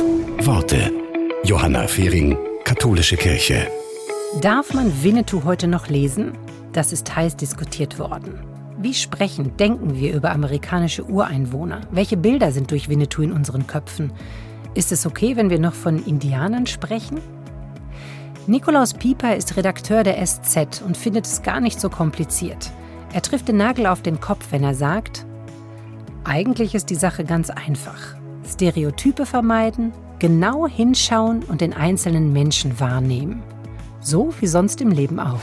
Worte. Johanna Fehring, Katholische Kirche. Darf man Winnetou heute noch lesen? Das ist heiß diskutiert worden. Wie sprechen, denken wir über amerikanische Ureinwohner? Welche Bilder sind durch Winnetou in unseren Köpfen? Ist es okay, wenn wir noch von Indianern sprechen? Nikolaus Pieper ist Redakteur der SZ und findet es gar nicht so kompliziert. Er trifft den Nagel auf den Kopf, wenn er sagt, eigentlich ist die Sache ganz einfach. Stereotype vermeiden, genau hinschauen und den einzelnen Menschen wahrnehmen. So wie sonst im Leben auch.